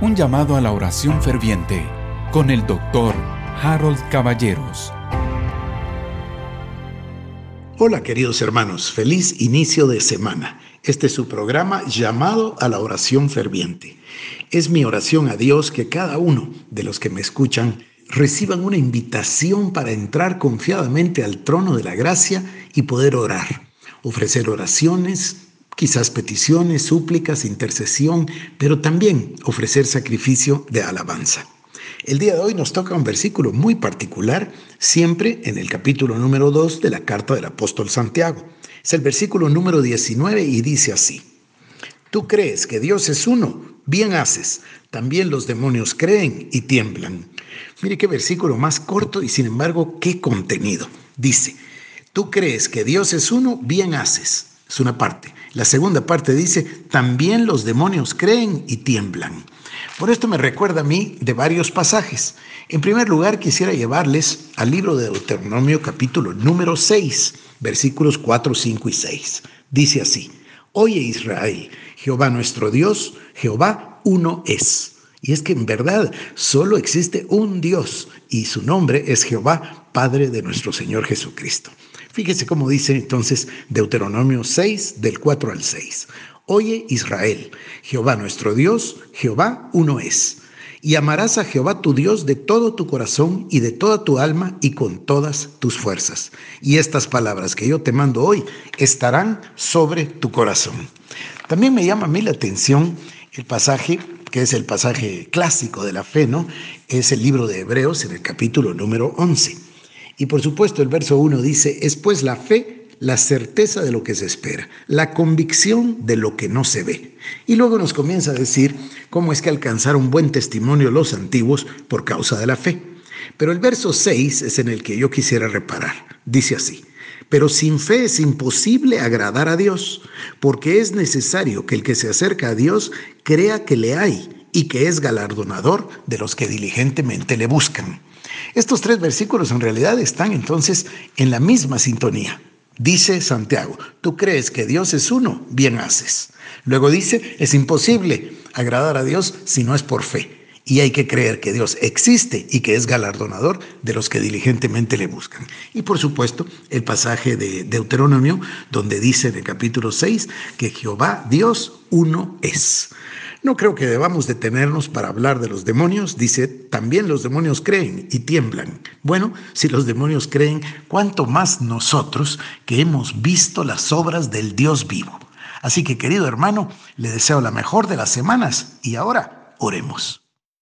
Un llamado a la oración ferviente con el doctor Harold Caballeros. Hola queridos hermanos, feliz inicio de semana. Este es su programa llamado a la oración ferviente. Es mi oración a Dios que cada uno de los que me escuchan reciban una invitación para entrar confiadamente al trono de la gracia y poder orar, ofrecer oraciones, quizás peticiones, súplicas, intercesión, pero también ofrecer sacrificio de alabanza. El día de hoy nos toca un versículo muy particular, siempre en el capítulo número 2 de la carta del apóstol Santiago. Es el versículo número 19 y dice así, Tú crees que Dios es uno, bien haces, también los demonios creen y tiemblan. Mire qué versículo más corto y sin embargo qué contenido. Dice, tú crees que Dios es uno, bien haces. Es una parte. La segunda parte dice, también los demonios creen y tiemblan. Por esto me recuerda a mí de varios pasajes. En primer lugar, quisiera llevarles al libro de Deuteronomio capítulo número 6, versículos 4, 5 y 6. Dice así, Oye Israel, Jehová nuestro Dios, Jehová uno es. Y es que en verdad solo existe un Dios y su nombre es Jehová, Padre de nuestro Señor Jesucristo. Fíjese cómo dice entonces Deuteronomio 6 del 4 al 6. Oye Israel, Jehová nuestro Dios, Jehová uno es. Y amarás a Jehová tu Dios de todo tu corazón y de toda tu alma y con todas tus fuerzas. Y estas palabras que yo te mando hoy estarán sobre tu corazón. También me llama a mí la atención el pasaje que es el pasaje clásico de la fe, ¿no? Es el libro de Hebreos en el capítulo número 11. Y por supuesto el verso 1 dice, es pues la fe la certeza de lo que se espera, la convicción de lo que no se ve. Y luego nos comienza a decir cómo es que alcanzaron buen testimonio los antiguos por causa de la fe. Pero el verso 6 es en el que yo quisiera reparar. Dice así, pero sin fe es imposible agradar a Dios, porque es necesario que el que se acerca a Dios crea que le hay y que es galardonador de los que diligentemente le buscan. Estos tres versículos en realidad están entonces en la misma sintonía. Dice Santiago, tú crees que Dios es uno, bien haces. Luego dice, es imposible agradar a Dios si no es por fe. Y hay que creer que Dios existe y que es galardonador de los que diligentemente le buscan. Y por supuesto, el pasaje de Deuteronomio, donde dice en el capítulo 6 que Jehová Dios uno es. No creo que debamos detenernos para hablar de los demonios. Dice, también los demonios creen y tiemblan. Bueno, si los demonios creen, ¿cuánto más nosotros que hemos visto las obras del Dios vivo? Así que, querido hermano, le deseo la mejor de las semanas y ahora oremos.